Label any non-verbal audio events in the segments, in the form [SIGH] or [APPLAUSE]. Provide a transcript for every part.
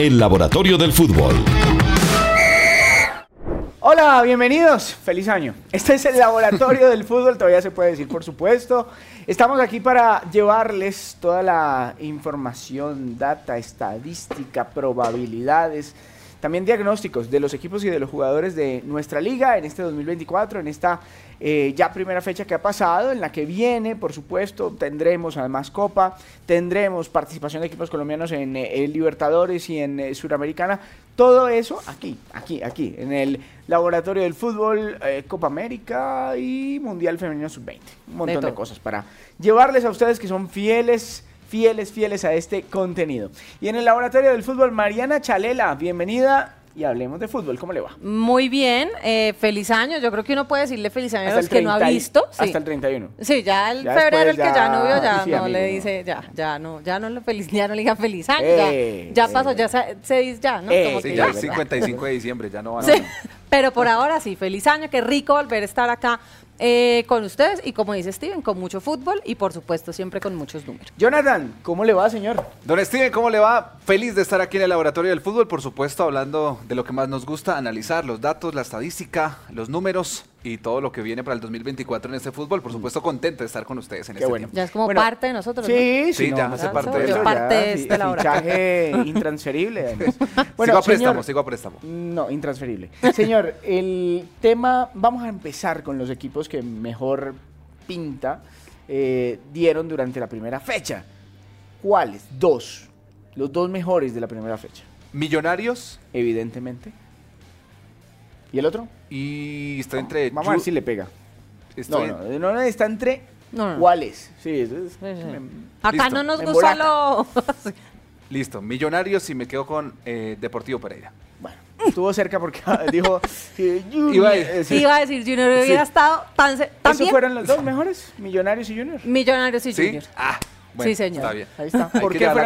el laboratorio del fútbol. Hola, bienvenidos. Feliz año. Este es el laboratorio del fútbol, todavía se puede decir, por supuesto. Estamos aquí para llevarles toda la información, data, estadística, probabilidades, también diagnósticos de los equipos y de los jugadores de nuestra liga en este 2024, en esta eh, ya primera fecha que ha pasado, en la que viene, por supuesto, tendremos además Copa, tendremos participación de equipos colombianos en, eh, Libertadores y en eh, Suramericana, todo eso aquí, aquí, aquí, en el Laboratorio del Fútbol, Copa América y Mundial Femenino Sub-20. Un montón de cosas para llevarles a ustedes que son fieles fieles, fieles a este contenido. Y en el laboratorio del fútbol, Mariana Chalela, bienvenida y hablemos de fútbol. ¿Cómo le va? Muy bien, eh, feliz año. Yo creo que uno puede decirle feliz año a los que no ha visto. Hasta el 31. Sí, ya el febrero, el que ya no vio, ya no le dice, ya, ya no, ya no le feliz, ya no le digan feliz año. ya, eh, pasó, ya se, dice ya, ¿no? Eh, sí, ya el 55 de diciembre, ya no van a... Pero por ahora sí, feliz año, qué rico volver a estar acá eh, con ustedes y como dice Steven, con mucho fútbol y por supuesto siempre con muchos números. Jonathan, ¿cómo le va, señor? Don Steven, ¿cómo le va? Feliz de estar aquí en el laboratorio del fútbol, por supuesto, hablando de lo que más nos gusta, analizar los datos, la estadística, los números y todo lo que viene para el 2024 en este fútbol. Por supuesto, contento de estar con ustedes en este bueno. Ya es como parte de nosotros. Sí, sí, ya hace parte de eso. Parte de este fichaje [LAUGHS] intransferible. Bueno, sigo a préstamo, sigo a préstamo. No, intransferible. Señor, el tema, vamos a empezar con los equipos que mejor pinta eh, dieron durante la primera fecha. ¿Cuáles? Dos. Los dos mejores de la primera fecha. Millonarios. Evidentemente. ¿Y el otro? Y está entre. Vamos a ver si le pega. no, no, no, está entre. ¿Cuáles? Sí, Acá no nos gusta lo. [LAUGHS] Listo, Millonarios y me quedo con eh, Deportivo Pereira. Bueno, estuvo cerca porque [LAUGHS] dijo iba, a decir, iba a decir Junior hubiera estado tan, tan ¿Esos fueron los dos mejores? ¿Millonarios y Junior? Millonarios y ¿Sí? Junior. Ah, sí, señor. Está bien. Ahí está.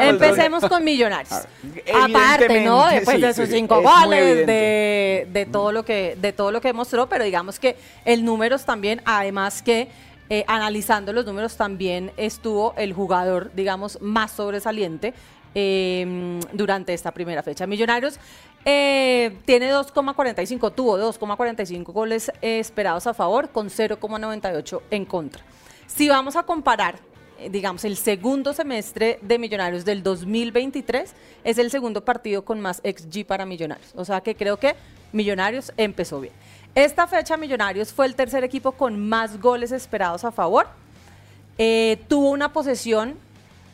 Empecemos con Millonarios. Aparte, ¿no? Después de sus cinco goles, de, de, todo lo que, de todo lo que mostró, pero digamos que el números también, además que eh, analizando los números también estuvo el jugador, digamos, más sobresaliente em, durante esta primera fecha. Millonarios eh, tiene 2,45, tuvo 2,45 goles esperados a favor con 0,98 en contra. Si vamos a comparar eh, digamos, el segundo semestre de Millonarios del 2023 es el segundo partido con más XG para Millonarios. O sea que creo que Millonarios empezó bien. Esta fecha Millonarios fue el tercer equipo con más goles esperados a favor. Eh, tuvo una posesión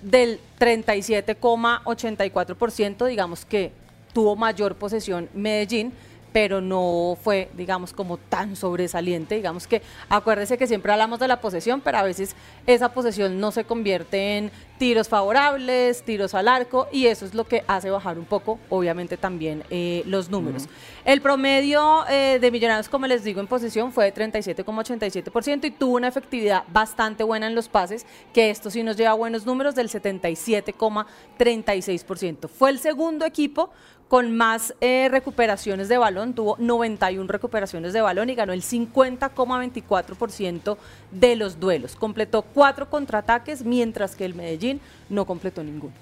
del 37,84%, digamos que tuvo mayor posesión Medellín pero no fue, digamos, como tan sobresaliente. Digamos que acuérdese que siempre hablamos de la posesión, pero a veces esa posesión no se convierte en tiros favorables, tiros al arco, y eso es lo que hace bajar un poco, obviamente, también eh, los números. El promedio eh, de Millonarios, como les digo, en posesión fue de 37,87% y tuvo una efectividad bastante buena en los pases, que esto sí nos lleva a buenos números del 77,36%. Fue el segundo equipo con más eh, recuperaciones de balón, tuvo 91 recuperaciones de balón y ganó el 50,24% de los duelos. Completó cuatro contraataques, mientras que el Medellín no completó ninguno.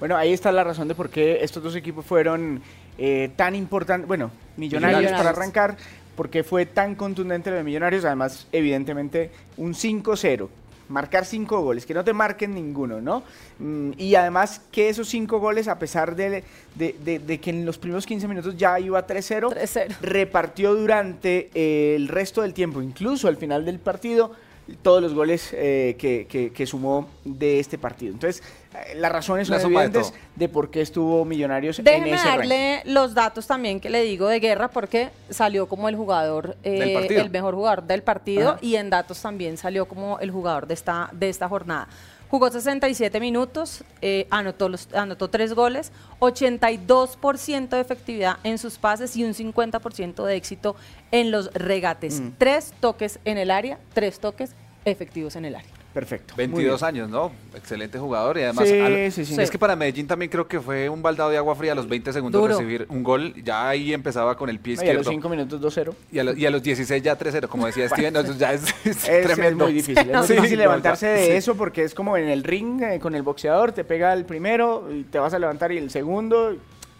Bueno, ahí está la razón de por qué estos dos equipos fueron eh, tan importantes, bueno, millonarios, para arrancar, porque fue tan contundente lo de Millonarios, además, evidentemente, un 5-0 marcar cinco goles, que no te marquen ninguno, ¿no? Mm, y además que esos cinco goles, a pesar de, de, que en los primeros 15 minutos ya iba 3-0, repartió durante el resto del tiempo, incluso al final del partido, todos los goles eh, que, sumó de este partido. Entonces, las razones son evidentes de, por qué estuvo Millonarios en ese darle los datos también que le digo de Guerra, porque salió como el jugador, eh, el mejor jugador del partido, y en datos también salió como el jugador de esta, de esta jornada. Jugó 67 minutos, anotó, los, anotó tres goles, 82% de efectividad en sus pases y un 50% de éxito en los regates. Mm. Tres toques en el área, tres toques efectivos en el área. Perfecto. 22 años, ¿no? Excelente jugador y además es que para Medellín también creo que fue un baldado de agua fría a los 20 segundos recibir un gol. Ya ahí empezaba con el pie izquierdo. y a los 5 minutos 2-0. Y, a los 16 ya 3-0, como decía [LAUGHS] Steven, ya es, tremendo. Es muy difícil. Es muy [LAUGHS] difícil levantarse de eso porque es como en el ring eh, con el boxeador, te pega el primero y te vas a levantar y el segundo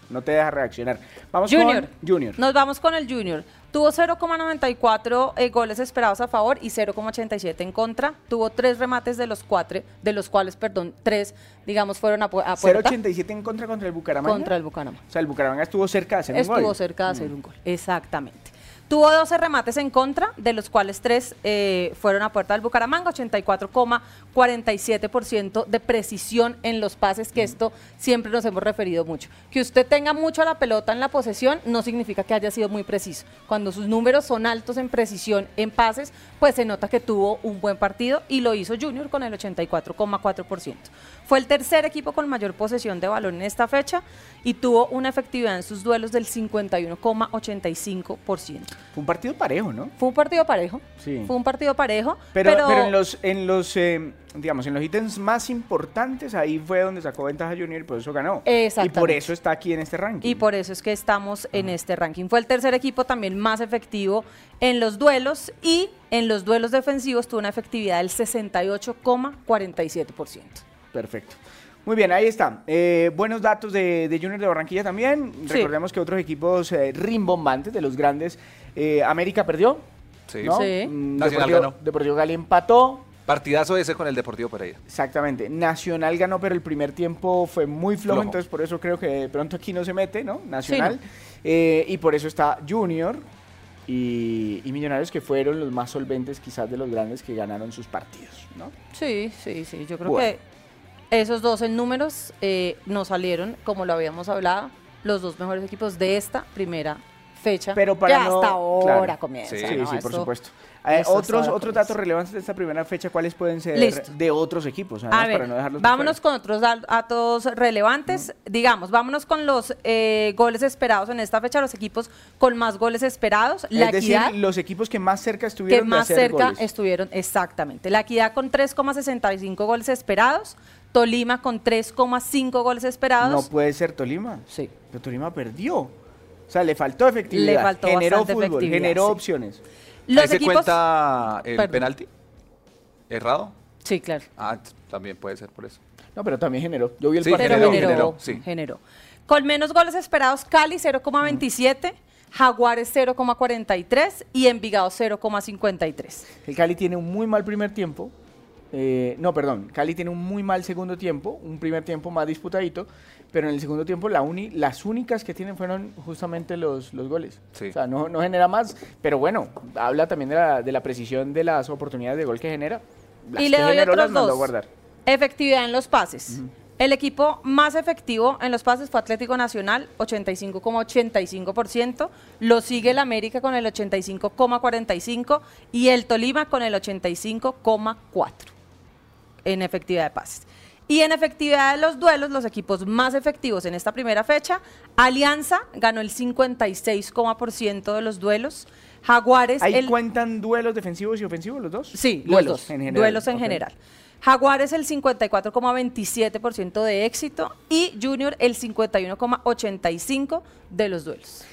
no te deja reaccionar. Vamos Junior. con Junior. Nos vamos con el Junior. Tuvo 0,94 eh, goles esperados a favor y 0,87 en contra. Tuvo tres remates de los cuatro, de los cuales, perdón, tres, digamos, fueron a, puerta. 0,87 en contra contra el Bucaramanga. Contra el Bucaramanga. O sea, el Bucaramanga estuvo cerca de hacer un gol. Estuvo cerca de hacer mm. un gol, exactamente. Tuvo 12 remates en contra, de los cuales 3 eh, fueron a puerta del Bucaramanga, 84,47% de precisión en los pases, que esto siempre nos hemos referido mucho. Que usted tenga mucho a la pelota en la posesión no significa que haya sido muy preciso. Cuando sus números son altos en precisión en pases, pues se nota que tuvo un buen partido y lo hizo Junior con el 84,4%. Fue el tercer equipo con mayor posesión de balón en esta fecha y tuvo una efectividad en sus duelos del 51,85%. Fue un partido parejo, ¿no? Fue un partido parejo. Sí. Fue un partido parejo. Pero, pero, en los, en los eh, digamos, en los ítems más importantes, ahí fue donde sacó ventaja Junior y por eso ganó. Y por eso está aquí en este ranking. Y por eso es que estamos en este ranking. Fue el tercer equipo también más efectivo en los duelos y en los duelos defensivos tuvo una efectividad del 68,47%. Perfecto. Muy bien, ahí está. Eh, buenos datos de, Junior de Barranquilla también. Recordemos que otros equipos eh, rimbombantes de los grandes. Eh, América perdió. Sí. sí. Mm, Nacional ganó. Deportivo Gali empató. Partidazo ese con el Deportivo Pereira. Exactamente. Nacional ganó, pero el primer tiempo fue muy flojo, entonces por eso creo que de pronto aquí no se mete, ¿no? Nacional. y por eso está Junior y, Millonarios que fueron los más solventes quizás de los grandes que ganaron sus partidos, ¿no? Sí, sí, sí. Yo creo que esos dos en números eh, nos salieron, como lo habíamos hablado, los dos mejores equipos de esta primera fecha. Pero para que hasta ahora comienza. Sí, sí, por supuesto. Eh, otros, otros datos relevantes de esta primera fecha, ¿cuáles pueden ser de otros equipos? A ver, vámonos con otros datos relevantes. Digamos, vámonos con los eh, goles esperados en esta fecha, los equipos con más goles esperados. La es decir, los equipos que más cerca estuvieron que más cerca estuvieron, exactamente. La equidad con 3,65 goles esperados. Tolima con 3,5 goles esperados. No puede ser Tolima. Sí. Pero Tolima perdió. O sea, le faltó efectividad. Le faltó generó fútbol, generó opciones. Los se cuenta el penalti? ¿Errado? Sí, claro. Ah, también puede ser por eso. No, pero también generó. Yo vi el sí, Generó, generó, sí. generó. Con menos goles esperados, Cali 0,27. Jaguares 0,43 y Envigado 0,53. El Cali tiene un muy mal primer tiempo, eh, no, perdón, Cali tiene un muy mal segundo tiempo, un primer tiempo más disputadito, pero en el segundo tiempo la uni, las únicas que tienen fueron justamente los, los goles. O sea, no, no, genera más, pero bueno, habla también de la, de la, precisión de las oportunidades de gol que genera. y le doy otros dos. Guardar. Efectividad en los pases. El equipo más efectivo en los pases fue Atlético Nacional, 85,85%. Lo sigue el América con el 85,45% y el Tolima con el 85,4% en efectividad de pases. Y en efectividad de los duelos, los equipos más efectivos en esta primera fecha, Alianza ganó el 56,% de los duelos. Jaguares. ¿Ahí cuentan duelos defensivos y ofensivos los dos? Sí, duelos En general. Duelos en general. Jaguares el 54,27% de éxito y Junior el 51,85% de los duelos.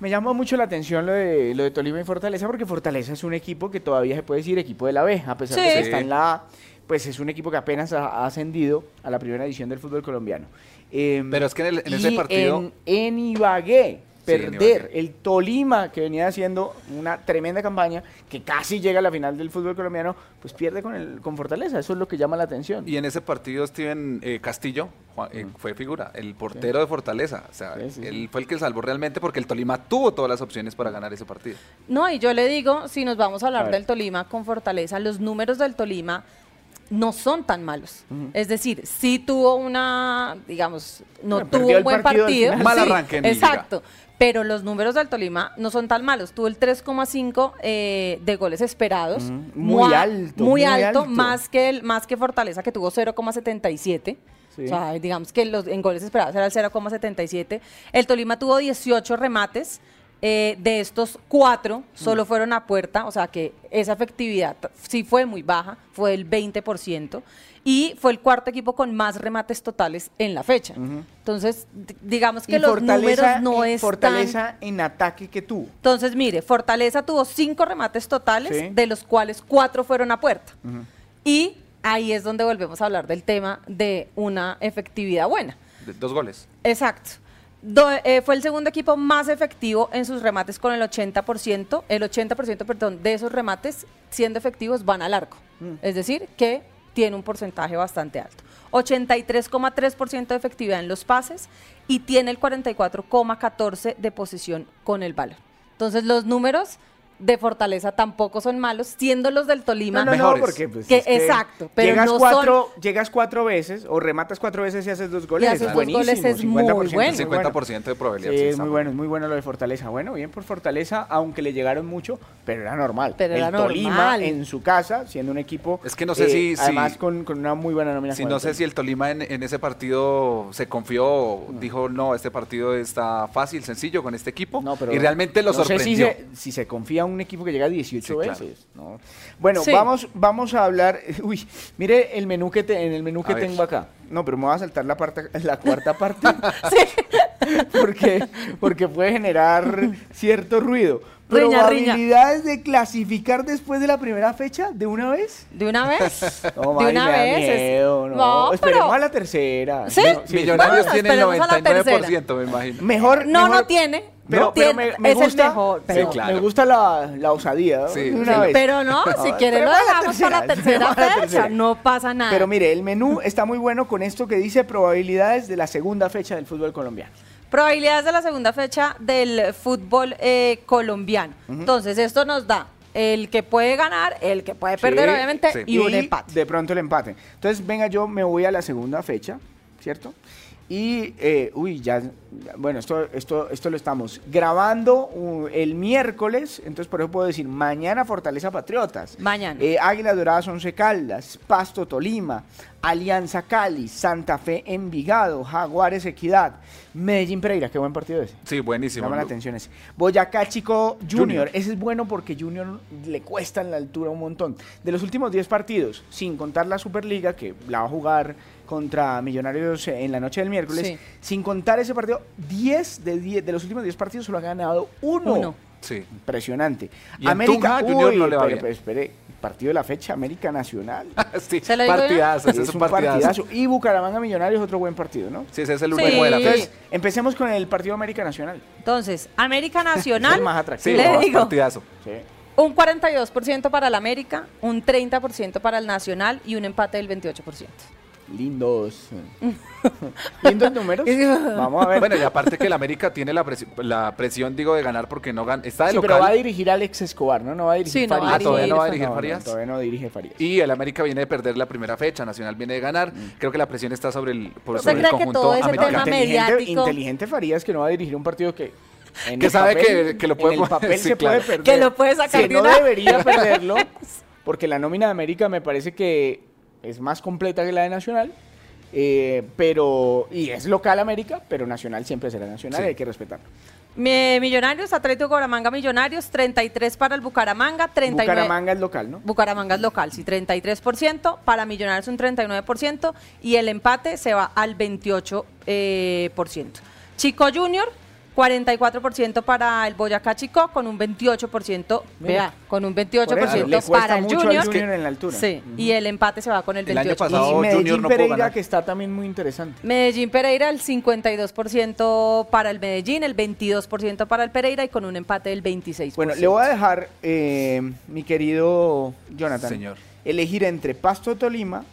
Me llamó mucho la atención lo de, lo de Tolima y Fortaleza porque Fortaleza es un equipo que todavía se puede decir equipo de la B, a pesar de que está en la A pues es un equipo que apenas ha, ascendido a la primera edición del fútbol colombiano. Em, Pero es que en, ese partido... En, en Ibagué, perder el Tolima, que venía haciendo una tremenda campaña, que casi llega a la final del fútbol colombiano, pues pierde con, el, con Fortaleza. Eso es lo que llama la atención. Y en ese partido Steven eh, Castillo eh, fue figura, el portero de Fortaleza. O sea, él fue el que salvó realmente porque el Tolima tuvo todas las opciones para ganar ese partido. No, y yo le digo, si nos vamos a hablar del Tolima con Fortaleza, los números del Tolima no son tan malos. Es decir, sí tuvo una, digamos, no tuvo un buen partido. Mal arranque Exacto. Pero los números del Tolima no son tan malos. Tuvo el 3,5 eh, de goles esperados. muy, alto. Muy, alto, Más, que el, más que Fortaleza, que tuvo 0,77. O sea, digamos que los, en goles esperados era el 0,77. El Tolima tuvo 18 remates. Eh, de estos cuatro, solo fueron a puerta, o sea que esa efectividad sí fue muy baja, fue del 20%, y fue el cuarto equipo con más remates totales en la fecha. Entonces, digamos que los números no es Fortaleza en ataque que tuvo. Entonces, mire, Fortaleza tuvo cinco remates totales, de los cuales cuatro fueron a puerta. Y ahí es donde volvemos a hablar del tema de una efectividad buena. dos goles. Exacto. Eh, fue el segundo equipo más efectivo en sus remates con el 80%. El 80% perdón, de esos remates, siendo efectivos, van al arco. Mm. Es decir, que tiene un porcentaje bastante alto. 83,3% de efectividad en los pases y tiene el 44,14% de posición con el balón. Entonces los números de Fortaleza tampoco son malos, siendo los del Tolima no, no, porque pues, exacto, pero llegas cuatro, llegas cuatro veces o rematas cuatro veces y haces dos goles, es buenísimo, goles es 50%, muy bueno. 50% de probabilidad. Sí, es muy bueno, es muy bueno lo de Fortaleza. Bueno, bien por Fortaleza, aunque le llegaron mucho, pero era normal. Pero el era Tolima en su casa, siendo un equipo Es que no sé eh, si además con, con, una muy buena nominación. Si no sé si el Tolima en, ese partido se confió, dijo, "No, este partido está fácil, sencillo con este equipo." y realmente lo sorprendió. Sé si, se, si se confía un equipo que llega a 10 18 veces. Bueno, vamos, vamos a hablar. [LAUGHS] Uy, mire el menú que en el menú que tengo acá. No, pero me voy a saltar la parte, la cuarta parte. [LAUGHS] [LAUGHS] porque, porque puede generar cierto ruido. ¿Probabilidades de clasificar después de la primera fecha? ¿De una vez? ¿De una vez? No, ¿De una vez? no. esperemos a la tercera. ¿Sí? Millonarios tienen el 99%, me imagino. Mejor. No, no tiene. Pero, me, gusta, me gusta la, la osadía. Pero no, si quiere lo dejamos para la tercera [LAUGHS] fecha, no pasa nada. Pero mire, el menú está muy bueno con esto que dice probabilidades de la segunda fecha del fútbol colombiano. Probabilidades de la segunda fecha del fútbol eh, colombiano. Entonces, esto nos da el que puede ganar, el que puede perder, obviamente, y, y un empate. De pronto el empate. Entonces, venga, yo me voy a la segunda fecha, ¿cierto? Y, eh, uy, ya, bueno, esto, esto, esto lo estamos grabando uh, el miércoles, entonces por eso puedo decir, mañana Fortaleza Patriotas. Mañana. Eh, Águila Doradas Once Caldas, Pasto Tolima, Alianza Cali, Santa Fe Envigado, Jaguares Equidad, Medellín Pereira, qué buen partido ese. Sí, buenísimo. Llama la atención ese. Boyacá Chico Junior. ese es bueno porque Junior le cuesta en la altura un montón. De los últimos 10 partidos, sin contar la Superliga, que la va a jugar contra Millonarios en la noche del miércoles. Sin contar ese partido, 10 de, 10 de los últimos 10 partidos solo ha ganado uno. uno. Sí. Impresionante. Y América Junior no le va bien. espere, partido de la fecha, América Nacional. [LAUGHS] sí, partidazo, es, un partidazo. Y Bucaramanga Millonarios otro buen partido, ¿no? Sí, ese es el último de la fecha. Entonces, empecemos con el partido América Nacional. Entonces, América [LAUGHS] Nacional. es el más atractivo. le digo, partidazo. Sí. Un 42% para el América, un 30% para el Nacional y un empate del 28% lindos. [LAUGHS] lindos números. Vamos a ver. Bueno, y aparte que el América tiene la, la presión, digo, de ganar porque no gana. Está de sí, pero va a dirigir Alex Escobar, ¿no? No va a dirigir sí, Farías. Ah, todavía no va a dirigir Farías. todavía no dirige Farías. Y el América viene de perder la primera fecha, Nacional viene de ganar. Mm. Creo que la presión está sobre el, por, sobre el conjunto que todo ese tema inteligente, inteligente Farías que no va a dirigir un partido que que sabe que, que, lo puede, en el [LAUGHS] papel se puede perder. Que lo puede sacar que no debería perderlo, [LAUGHS] porque la nómina de América me parece que es más completa que la de Nacional. Eh, pero, y es local América, pero nacional siempre será nacional y hay que respetarlo. Millonarios, Atlético Bucaramanga Millonarios, 33 para el Bucaramanga, 39. Bucaramanga es local, ¿no? Bucaramanga es local, sí, 33%, para Millonarios un 39% y el empate se va al 28%. Eh, Chico Junior, 44% para el Boyacá Chico, con un 28%, vea, con un 28% para el Junior. junior en la altura. Sí, y el empate se va con el 28%. El año pasado y Medellín Junior no Pereira, que está también muy interesante. Medellín Pereira, el 52% para el Medellín, el 22% para el Pereira y con un empate del 26%. Bueno, le voy a dejar, eh, mi querido Jonathan, Señor. elegir entre Pasto Tolima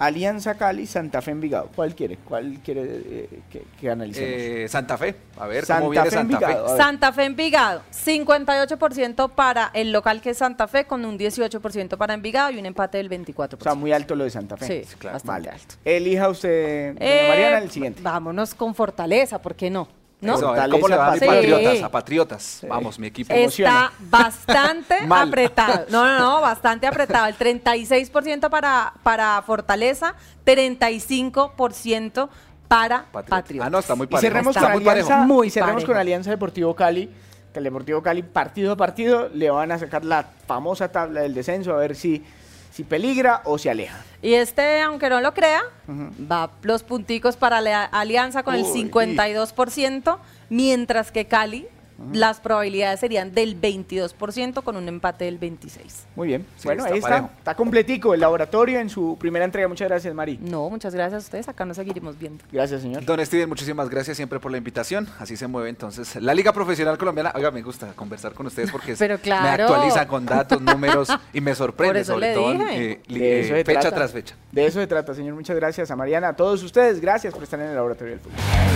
Alianza Cali, Santa Fe Envigado. ¿Cuál quiere? ¿Cuál quiere eh, que, analicemos? Eh, Santa Fe. A ver, ¿cómo viene Santa Fe? Santa Fe Envigado. 58% para el local que es Santa Fe, con un 18% para Envigado y un empate del 24%. O sea, muy alto lo de Santa Fe. Sí, claro. Bastante alto. Elija usted, eh, Mariana, el siguiente. Vámonos con Fortaleza, ¿por qué no? ¿No? ¿Cómo le va a Patriotas? A Patriotas. Vamos, mi equipo. Está bastante [LAUGHS] apretado. [LAUGHS] No, no, no, bastante apretado. El 36% para, para Fortaleza, 35% para Patriotas. Ah, no, está muy parejo. Y cerremos, con, Alianza, muy cerremos con Alianza Deportivo Cali. Que el Deportivo Cali, partido a partido, le van a sacar la famosa tabla del descenso a ver si si peligra o se aleja. Y este, aunque no lo crea, va los punticos para la alianza con el 52%, mientras que Cali las probabilidades serían del 22% con un empate del 26%. Muy bien. bueno, ahí está. Está completico el laboratorio en su primera entrega. Muchas gracias, Mari. No, muchas gracias a ustedes. Acá nos seguiremos viendo. Gracias, señor. Don Steven, muchísimas gracias siempre por la invitación. Así se mueve entonces la Liga Profesional Colombiana. Oiga, me gusta conversar con ustedes porque [LAUGHS] Pero claro. me actualizan con datos, [LAUGHS] números y me sorprende, sobre todo eh, eh, fecha tras fecha. De eso se trata, señor. Muchas gracias a Mariana, a todos ustedes. Gracias por estar en el laboratorio del fútbol.